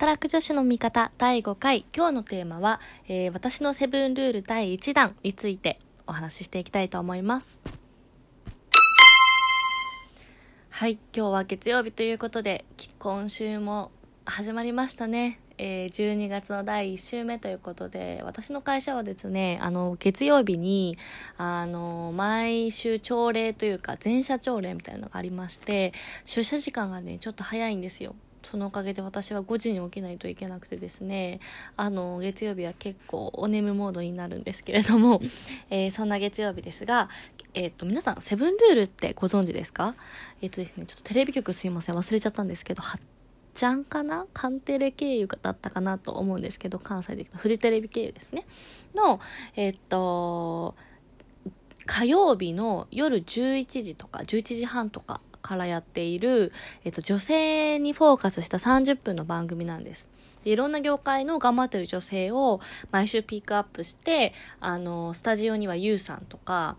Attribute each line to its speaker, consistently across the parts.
Speaker 1: 働く女子の味方第5回。今日のテーマは、えー、私のセブンルール第1弾についてお話ししていきたいと思います。はい今日は月曜日ということで今週も始まりましたね。えー、12月の第1週目ということで、私の会社はですね、あの、月曜日に、あの、毎週朝礼というか、全社朝礼みたいなのがありまして、出社時間がね、ちょっと早いんですよ。そのおかげで私は5時に起きないといけなくてですね、あの、月曜日は結構お眠モードになるんですけれども、えー、そんな月曜日ですが、えっ、ー、と、皆さん、セブンルールってご存知ですか？えっ、ー、とですね、ちょっとテレビ局すいません、忘れちゃったんですけど、ちゃんかな？カンテレ経由だったかなと思うんですけど、関西でフジテレビ経由ですね。の、えっと、火曜日の夜11時とか11時半とかからやっている、えっと、女性にフォーカスした30分の番組なんです。でいろんな業界の頑張ってる女性を毎週ピックアップして、あの、スタジオにはユウさんとか、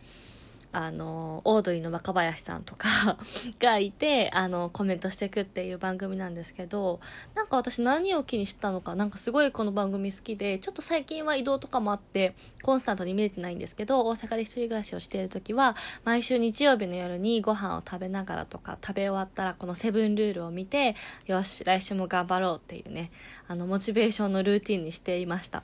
Speaker 1: あの、オードリーの若林さんとか がいて、あの、コメントしていくっていう番組なんですけど、なんか私何を気にしたのか、なんかすごいこの番組好きで、ちょっと最近は移動とかもあって、コンスタントに見れてないんですけど、大阪で一人暮らしをしている時は、毎週日曜日の夜にご飯を食べながらとか、食べ終わったらこのセブンルールを見て、よし、来週も頑張ろうっていうね、あの、モチベーションのルーティンにしていました。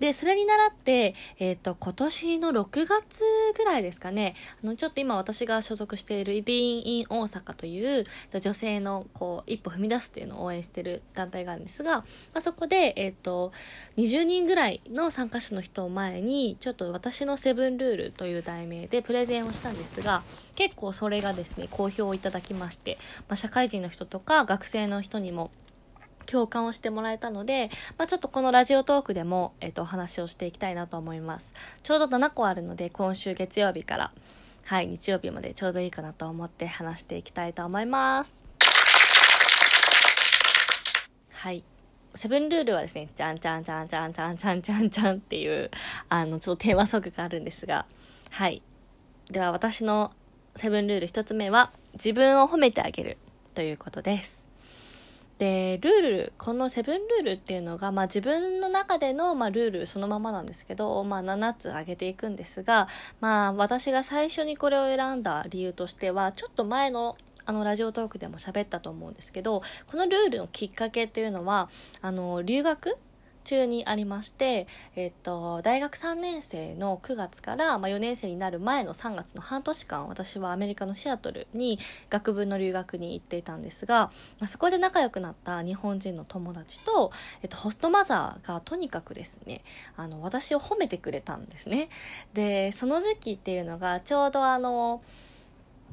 Speaker 1: で、それに倣って、えっ、ー、と、今年の6月ぐらいですかね、あの、ちょっと今私が所属しているリビーン・イン・大阪という、女性の、こう、一歩踏み出すっていうのを応援してる団体があるんですが、まあ、そこで、えっ、ー、と、20人ぐらいの参加者の人を前に、ちょっと私のセブンルールという題名でプレゼンをしたんですが、結構それがですね、好評をいただきまして、まあ、社会人の人とか学生の人にも、共感をしてもらえたので、まあ、ちょっとこのラジオトークでも、えっ、と、お話をしていきたいなと思います。ちょうど7個あるので、今週月曜日から、はい、日曜日までちょうどいいかなと思って話していきたいと思います。はい。セブンルールはですね、じゃんじゃんじゃんじゃんじゃんじゃんじゃんじゃんっていう、あの、ちょっとテーマソングがあるんですが、はい。では私のセブンルール一つ目は、自分を褒めてあげるということです。で、ルール、このセブンルールっていうのが、まあ自分の中での、まあ、ルールそのままなんですけど、まあ7つ挙げていくんですが、まあ私が最初にこれを選んだ理由としては、ちょっと前のあの、ラジオトークでも喋ったと思うんですけど、このルールのきっかけっていうのは、あの、留学中にありまして、えっと、大学3年生の9月から、まあ、4年生になる前の3月の半年間、私はアメリカのシアトルに学部の留学に行っていたんですが、まあ、そこで仲良くなった日本人の友達と、えっと、ホストマザーがとにかくですね、あの、私を褒めてくれたんですね。で、その時期っていうのが、ちょうどあの、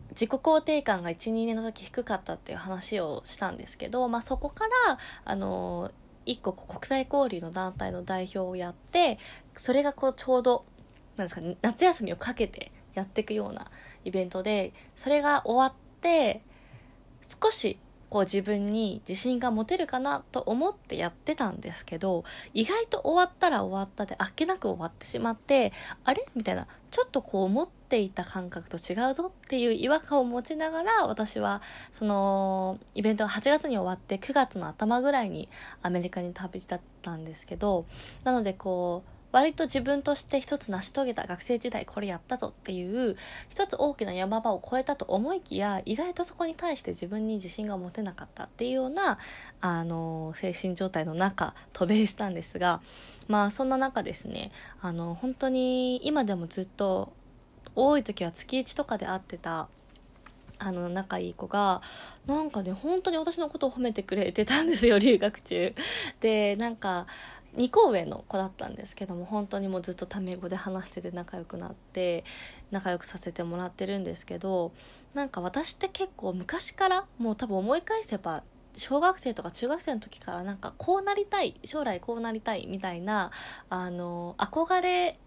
Speaker 1: 自己肯定感が1、2年の時低かったっていう話をしたんですけど、まあ、そこから、あの、一個国際交流の団体の代表をやってそれがこうちょうどなんですか、ね、夏休みをかけてやっていくようなイベントでそれが終わって少しこう自分に自信が持てるかなと思ってやってたんですけど意外と終わったら終わったであっけなく終わってしまってあれみたいなちょっとこう思っていた感覚と違うぞっていう違和感を持ちながら私はそのイベントが8月に終わって9月の頭ぐらいにアメリカに旅立ったんですけどなのでこう割と自分として一つ成し遂げた学生時代これやったぞっていう一つ大きな山場を越えたと思いきや意外とそこに対して自分に自信が持てなかったっていうようなあの精神状態の中渡米したんですがまあそんな中ですねあの本当に今でもずっと多い時は月1とかで会ってたあの仲いい子がなんかね本当に私のことを褒めてくれてたんですよ留学中。でなんか2個上の子だったんですけども本当にもうずっとタメ語で話してて仲良くなって仲良くさせてもらってるんですけどなんか私って結構昔からもう多分思い返せば小学生とか中学生の時からなんかこうなりたい将来こうなりたいみたいなあの憧れ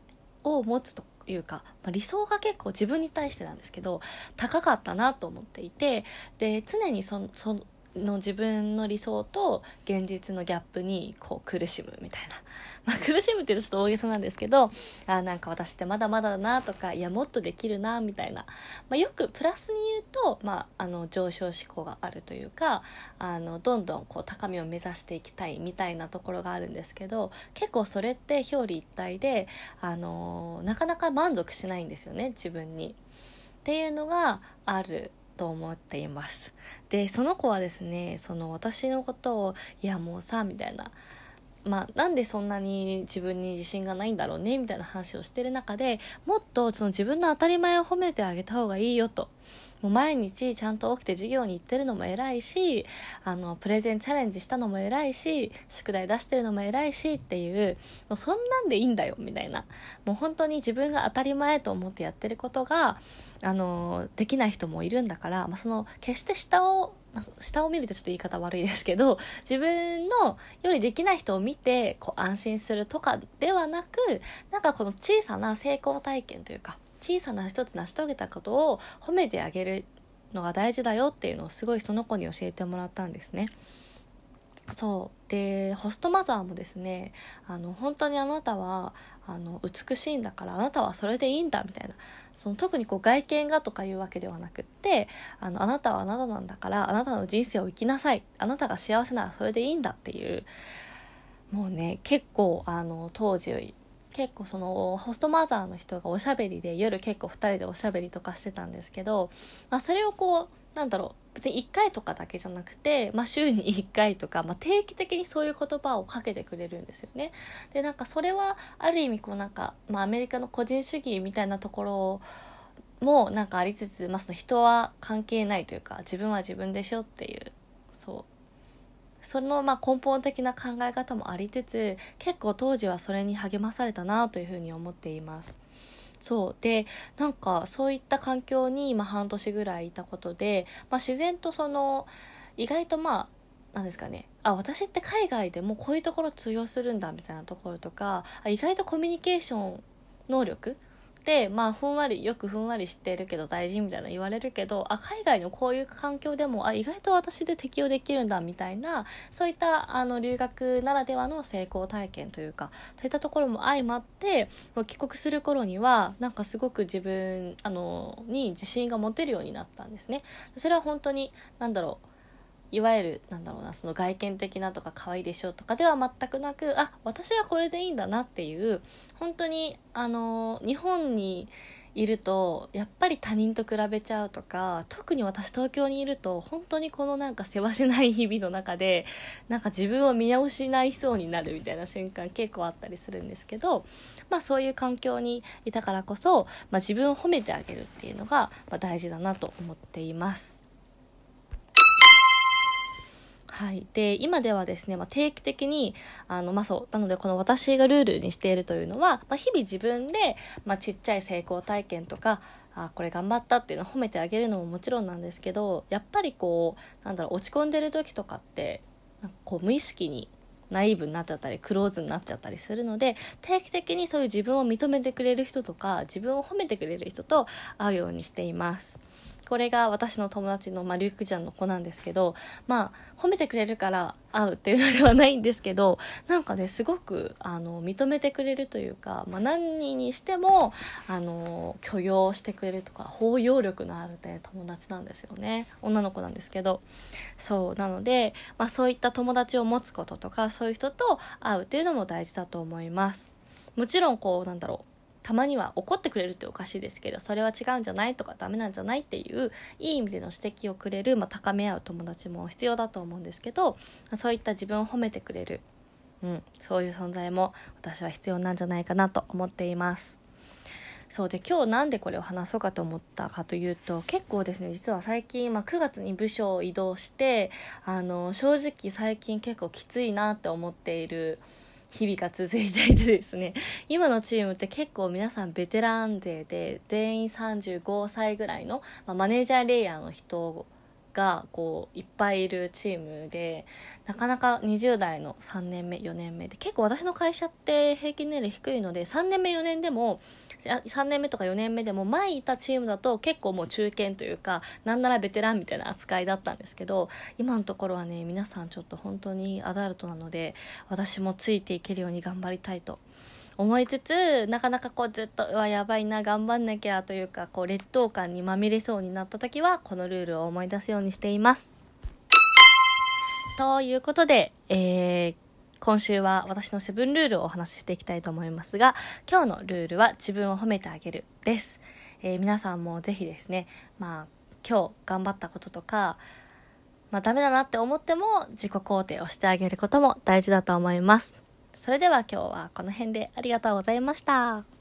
Speaker 1: を持つというか、まあ、理想が結構自分に対してなんですけど高かったなと思っていてで常にそその自分の理想と現実のギャップにこう苦しむみたいな、まあ、苦しむって言うとちょっと大げさなんですけどあなんか私ってまだまだだなとかいやもっとできるなみたいな、まあ、よくプラスに言うと、まあ、あの上昇志向があるというかあのどんどんこう高みを目指していきたいみたいなところがあるんですけど結構それって表裏一体であのなかなか満足しないんですよね自分に。っていうのがあると思っています。でその子はですねその私のことをいやもうさみたいな。まあ、なんでそんなに自分に自信がないんだろうねみたいな話をしてる中でもっとその自分の当たり前を褒めてあげた方がいいよと。もう毎日ちゃんと起きて授業に行ってるのも偉いしあのプレゼンチャレンジしたのも偉いし宿題出してるのも偉いしっていうもうそんなんでいいんだよみたいな。もう本当に自分が当たり前と思ってやってることがあのできない人もいるんだから、まあ、その決して下を下を見るとちょっと言い方悪いですけど自分のよりできない人を見てこう安心するとかではなくなんかこの小さな成功体験というか小さな一つ成し遂げたことを褒めてあげるのが大事だよっていうのをすごいその子に教えてもらったんですね。そう。でホストマザーもですねあの本当にあなたはあの美しいんだからあなたはそれでいいんだみたいな。その特にこう外見がとかいうわけではなくってあのあなたはあなたなんだからあなたの人生を生きなさい。あなたが幸せならそれでいいんだっていう。もうね結構あの当時結構そのホストマザーの人がおしゃべりで夜結構2人でおしゃべりとかしてたんですけど、まあ、それをこうなんだろう別に1回とかだけじゃなくて、まあ、週に1回とか、まあ、定期的にそういう言葉をかけてくれるんですよね。でなんかそれはある意味こうなんか、まあ、アメリカの個人主義みたいなところもなんかありつつ、まあ、その人は関係ないというか自分は自分でしょっていうそうそのまあ根本的な考え方もありつつ結構当時はそれに励まされたなというふうに思っています。そうでなんかそういった環境に今半年ぐらいいたことで、まあ、自然とその意外とまあなんですかねあ私って海外でもこういうところ通用するんだみたいなところとか意外とコミュニケーション能力でまあふんわりよくふんわり知ってるけど大事みたいな言われるけどあ海外のこういう環境でもあ意外と私で適用できるんだみたいなそういったあの留学ならではの成功体験というかそういったところも相まってもう帰国する頃にはなんかすごく自分あのに自信が持てるようになったんですね。それは本当に何だろういわゆるなんだろうなその外見的なとか可愛いでしょとかでは全くなくあ私はこれでいいんだなっていう本当にあの日本にいるとやっぱり他人と比べちゃうとか特に私東京にいると本当にこのなんかせわしない日々の中でなんか自分を見直しないそうになるみたいな瞬間結構あったりするんですけど、まあ、そういう環境にいたからこそ、まあ、自分を褒めてあげるっていうのが、ま、大事だなと思っています。はい、で今ではですね、まあ、定期的にあの、まあ、そうなのでこの私がルールにしているというのは、まあ、日々自分で、まあ、ちっちゃい成功体験とかあこれ頑張ったっていうのを褒めてあげるのももちろんなんですけどやっぱりこうなんだろう落ち込んでる時とかってなんかこう無意識にナイーブになっちゃったりクローズになっちゃったりするので定期的にそういう自分を認めてくれる人とか自分を褒めてくれる人と会うようにしています。これが私の友達の、まあ、リュックちゃんの子なんですけど、まあ、褒めてくれるから会うっていうのではないんですけど、なんかね、すごく、あの、認めてくれるというか、まあ、何人にしても、あの、許容してくれるとか、包容力のあるね、友達なんですよね。女の子なんですけど。そう、なので、まあ、そういった友達を持つこととか、そういう人と会うっていうのも大事だと思います。もちろん、こう、なんだろう。たまには怒ってくれるっておかしいですけどそれは違うんじゃないとかダメなんじゃないっていういい意味での指摘をくれる、まあ、高め合う友達も必要だと思うんですけどそういった自分を褒めてくれる、うん、そういう存在も私は必要なんじゃないかなと思っています。そうで今日なんでこれを話そうかと思ったかというと結構ですね実は最近、まあ、9月に部署を移動してあの正直最近結構きついなって思っている日々が続いていてですね今のチームって結構皆さんベテラン勢で全員35歳ぐらいの、まあ、マネージャーレイヤーの人がこういっぱいいるチームでなかなか20代の3年目4年目で結構私の会社って平均年齢低いので3年目4年でも3年目とか4年目でも前いたチームだと結構もう中堅というかなんならベテランみたいな扱いだったんですけど今のところはね皆さんちょっと本当にアダルトなので私もついていけるように頑張りたいと思いつつなかなかこうずっとうわやばいな頑張んなきゃというかこう劣等感にまみれそうになった時はこのルールを思い出すようにしています。ということで、えー、今週は私のセブンルールをお話ししていきたいと思いますが今日のルールは自分を褒めてあげるです。えー、皆さんもぜひですね、まあ、今日頑張ったこととかまあ、ダメだなって思っても自己肯定をしてあげることも大事だと思います。それでは今日はこの辺でありがとうございました。